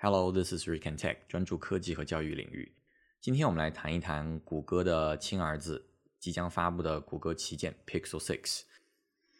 Hello, this is Rick and Tech，专注科技和教育领域。今天我们来谈一谈谷歌的亲儿子即将发布的谷歌旗舰 Pixel 6。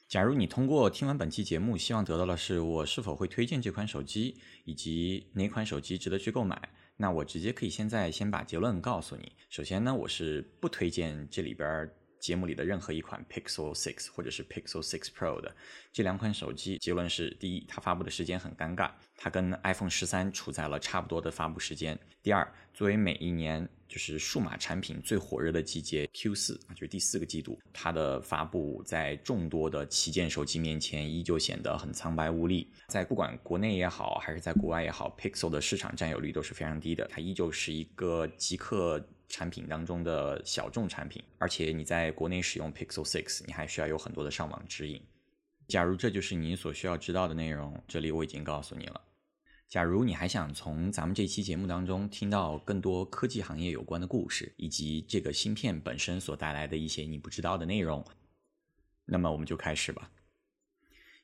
假如你通过听完本期节目，希望得到的是我是否会推荐这款手机，以及哪款手机值得去购买，那我直接可以现在先把结论告诉你。首先呢，我是不推荐这里边。节目里的任何一款 Pixel 6或者是 Pixel 6 Pro 的这两款手机，结论是：第一，它发布的时间很尴尬，它跟 iPhone 十三处在了差不多的发布时间；第二，作为每一年就是数码产品最火热的季节 Q 四啊，就是第四个季度，它的发布在众多的旗舰手机面前依旧显得很苍白无力。在不管国内也好，还是在国外也好，Pixel 的市场占有率都是非常低的，它依旧是一个极客。产品当中的小众产品，而且你在国内使用 Pixel 6，你还需要有很多的上网指引。假如这就是你所需要知道的内容，这里我已经告诉你了。假如你还想从咱们这期节目当中听到更多科技行业有关的故事，以及这个芯片本身所带来的一些你不知道的内容，那么我们就开始吧。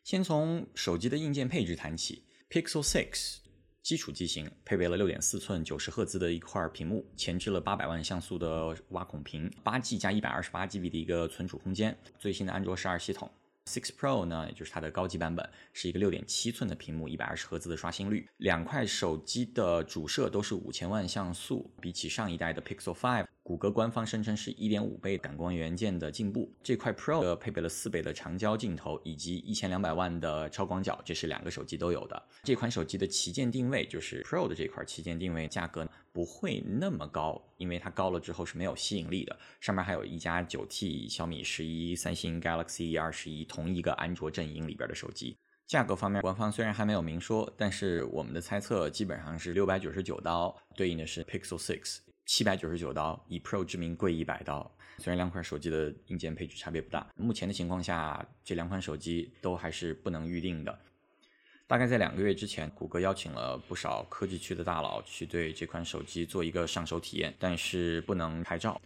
先从手机的硬件配置谈起，Pixel 6。基础机型配备了六点四寸九十赫兹的一块屏幕，前置了八百万像素的挖孔屏，八 G 加一百二十八 GB 的一个存储空间，最新的安卓十二系统。Six Pro 呢，也就是它的高级版本，是一个六点七寸的屏幕，一百二十赫兹的刷新率。两块手机的主摄都是五千万像素，比起上一代的 Pixel Five 谷歌官方声称是一点五倍感光元件的进步。这块 Pro 的配备了四倍的长焦镜头以及一千两百万的超广角，这是两个手机都有的。这款手机的旗舰定位就是 Pro 的这块旗舰定位，价格不会那么高，因为它高了之后是没有吸引力的。上面还有一加九 T、小米十一、三星 Galaxy 二十一。同一个安卓阵营里边的手机，价格方面，官方虽然还没有明说，但是我们的猜测基本上是六百九十九刀，对应的是 Pixel 6，七百九十九刀，以 Pro 之名贵一百刀。虽然两款手机的硬件配置差别不大，目前的情况下，这两款手机都还是不能预定的。大概在两个月之前，谷歌邀请了不少科技区的大佬去对这款手机做一个上手体验，但是不能拍照。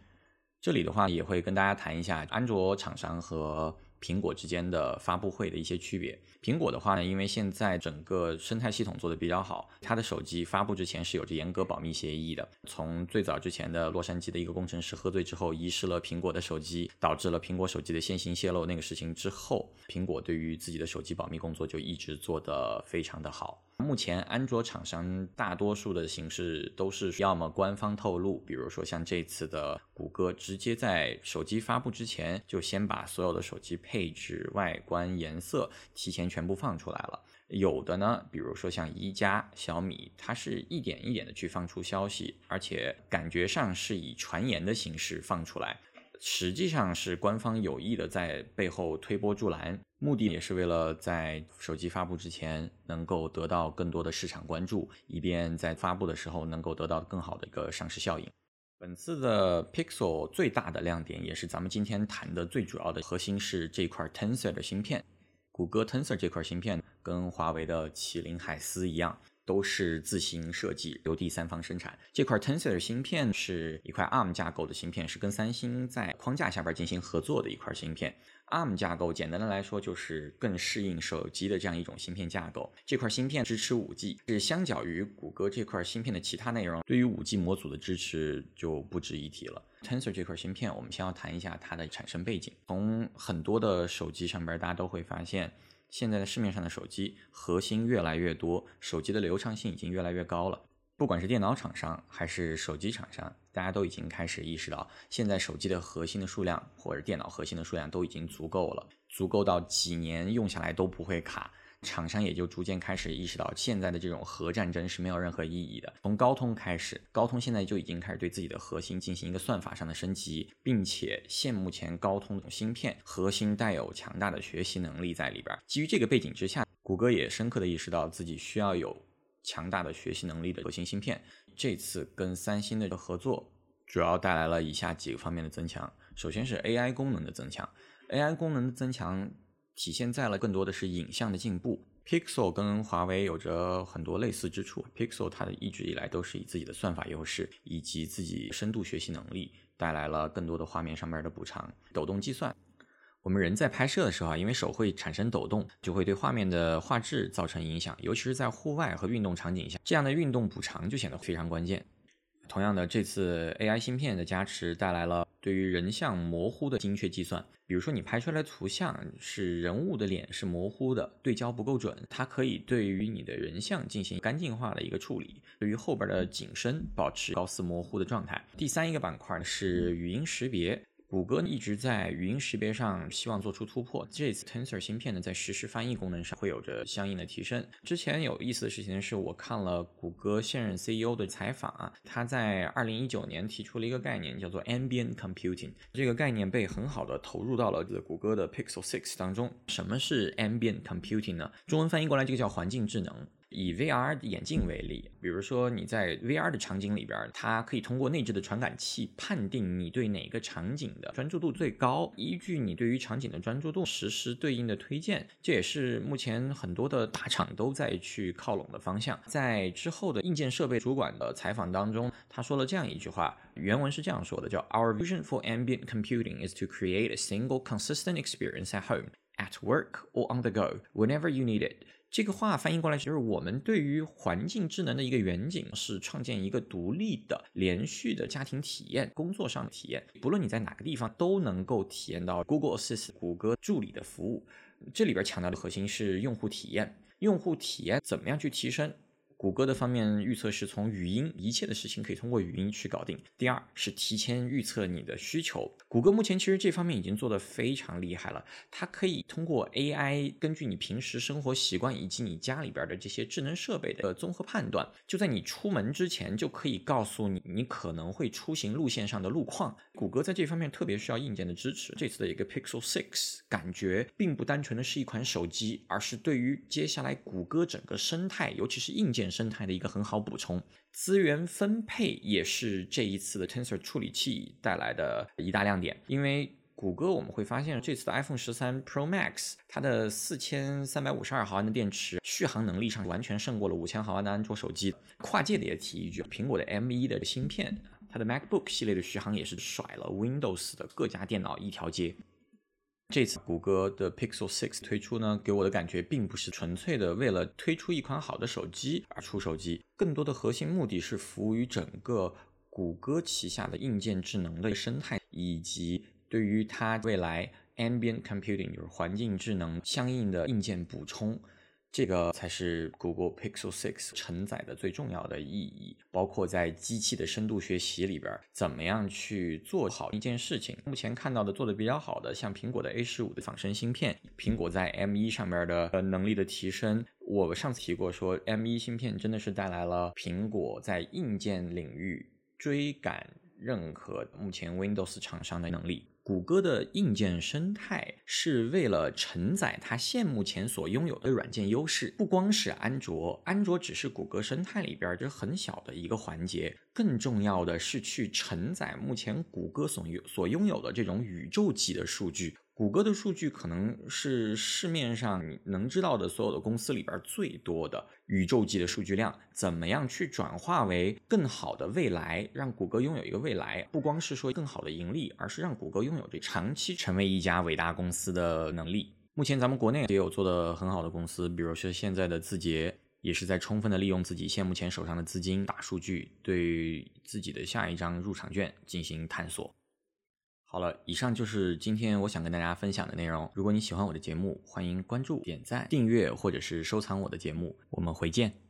这里的话也会跟大家谈一下安卓厂商和苹果之间的发布会的一些区别。苹果的话呢，因为现在整个生态系统做的比较好，它的手机发布之前是有着严格保密协议的。从最早之前的洛杉矶的一个工程师喝醉之后遗失了苹果的手机，导致了苹果手机的先行泄露那个事情之后，苹果对于自己的手机保密工作就一直做得非常的好。目前，安卓厂商大多数的形式都是要么官方透露，比如说像这次的谷歌，直接在手机发布之前就先把所有的手机配置、外观、颜色提前全部放出来了。有的呢，比如说像一加、小米，它是一点一点的去放出消息，而且感觉上是以传言的形式放出来。实际上是官方有意的在背后推波助澜，目的也是为了在手机发布之前能够得到更多的市场关注，以便在发布的时候能够得到更好的一个上市效应。本次的 Pixel 最大的亮点，也是咱们今天谈的最主要的核心是这块 Tensor 的芯片。谷歌 Tensor 这块芯片跟华为的麒麟海思一样。都是自行设计，由第三方生产。这块 Tensor 芯片是一块 ARM 架构的芯片，是跟三星在框架下边进行合作的一块芯片。ARM 架构简单的来说就是更适应手机的这样一种芯片架构。这块芯片支持 5G，是相较于谷歌这块芯片的其他内容，对于 5G 模组的支持就不值一提了。Tensor 这块芯片，我们先要谈一下它的产生背景。从很多的手机上边，大家都会发现。现在的市面上的手机核心越来越多，手机的流畅性已经越来越高了。不管是电脑厂商还是手机厂商，大家都已经开始意识到，现在手机的核心的数量或者电脑核心的数量都已经足够了，足够到几年用下来都不会卡。厂商也就逐渐开始意识到，现在的这种核战争是没有任何意义的。从高通开始，高通现在就已经开始对自己的核心进行一个算法上的升级，并且现目前高通芯片核心带有强大的学习能力在里边。基于这个背景之下，谷歌也深刻的意识到自己需要有强大的学习能力的核心芯片。这次跟三星的合作，主要带来了以下几个方面的增强。首先是 AI 功能的增强，AI 功能的增强。体现在了更多的是影像的进步。Pixel 跟华为有着很多类似之处。Pixel 它的一直以来都是以自己的算法优势以及自己深度学习能力带来了更多的画面上面的补偿。抖动计算，我们人在拍摄的时候啊，因为手会产生抖动，就会对画面的画质造成影响，尤其是在户外和运动场景下，这样的运动补偿就显得非常关键。同样的，这次 AI 芯片的加持带来了对于人像模糊的精确计算。比如说，你拍出来的图像是人物的脸是模糊的，对焦不够准，它可以对于你的人像进行干净化的一个处理，对于后边的景深保持高斯模糊的状态。第三一个板块是语音识别。谷歌一直在语音识别上希望做出突破，这次 Tensor 芯片呢，在实时翻译功能上会有着相应的提升。之前有意思的事情是我看了谷歌现任 CEO 的采访，他在二零一九年提出了一个概念，叫做 Ambient Computing。这个概念被很好的投入到了谷歌的 Pixel 6当中。什么是 Ambient Computing 呢？中文翻译过来，这个叫环境智能。以 VR 眼镜为例，比如说你在 VR 的场景里边，它可以通过内置的传感器判定你对哪个场景的专注度最高，依据你对于场景的专注度实施对应的推荐。这也是目前很多的大厂都在去靠拢的方向。在之后的硬件设备主管的采访当中，他说了这样一句话，原文是这样说的：叫 Our vision for ambient computing is to create a single consistent experience at home, at work, or on the go, whenever you need it. 这个话翻译过来就是我们对于环境智能的一个远景是创建一个独立的、连续的家庭体验、工作上的体验，不论你在哪个地方都能够体验到 Google Assist 谷歌助理的服务。这里边强调的核心是用户体验，用户体验怎么样去提升？谷歌的方面预测是从语音，一切的事情可以通过语音去搞定。第二是提前预测你的需求。谷歌目前其实这方面已经做得非常厉害了，它可以通过 AI 根据你平时生活习惯以及你家里边的这些智能设备的综合判断，就在你出门之前就可以告诉你你可能会出行路线上的路况。谷歌在这方面特别需要硬件的支持。这次的一个 Pixel 6感觉并不单纯的是一款手机，而是对于接下来谷歌整个生态，尤其是硬件。生态的一个很好补充，资源分配也是这一次的 Tensor 处理器带来的一大亮点。因为谷歌我们会发现，这次的 iPhone 十三 Pro Max 它的四千三百五十二毫安的电池，续航能力上完全胜过了五千毫安的安卓手机。跨界的也提一句，苹果的 M 一的芯片，它的 MacBook 系列的续航也是甩了 Windows 的各家电脑一条街。这次谷歌的 Pixel 6推出呢，给我的感觉并不是纯粹的为了推出一款好的手机而出手机，更多的核心目的是服务于整个谷歌旗下的硬件智能的生态，以及对于它未来 Ambient Computing 就是环境智能相应的硬件补充。这个才是 Google Pixel 6承载的最重要的意义，包括在机器的深度学习里边，怎么样去做好一件事情。目前看到的做的比较好的，像苹果的 A 十五的仿生芯片，苹果在 M 一上面的呃能力的提升。我上次提过，说 M 一芯片真的是带来了苹果在硬件领域追赶任何目前 Windows 厂商的能力。谷歌的硬件生态是为了承载它现目前所拥有的软件优势，不光是安卓，安卓只是谷歌生态里边这很小的一个环节，更重要的是去承载目前谷歌所拥所拥有的这种宇宙级的数据。谷歌的数据可能是市面上你能知道的所有的公司里边最多的宇宙级的数据量，怎么样去转化为更好的未来，让谷歌拥有一个未来？不光是说更好的盈利，而是让谷歌拥有这长期成为一家伟大公司的能力。目前咱们国内也有做的很好的公司，比如说现在的字节，也是在充分的利用自己现目前手上的资金、大数据，对自己的下一张入场券进行探索。好了，以上就是今天我想跟大家分享的内容。如果你喜欢我的节目，欢迎关注、点赞、订阅或者是收藏我的节目。我们回见。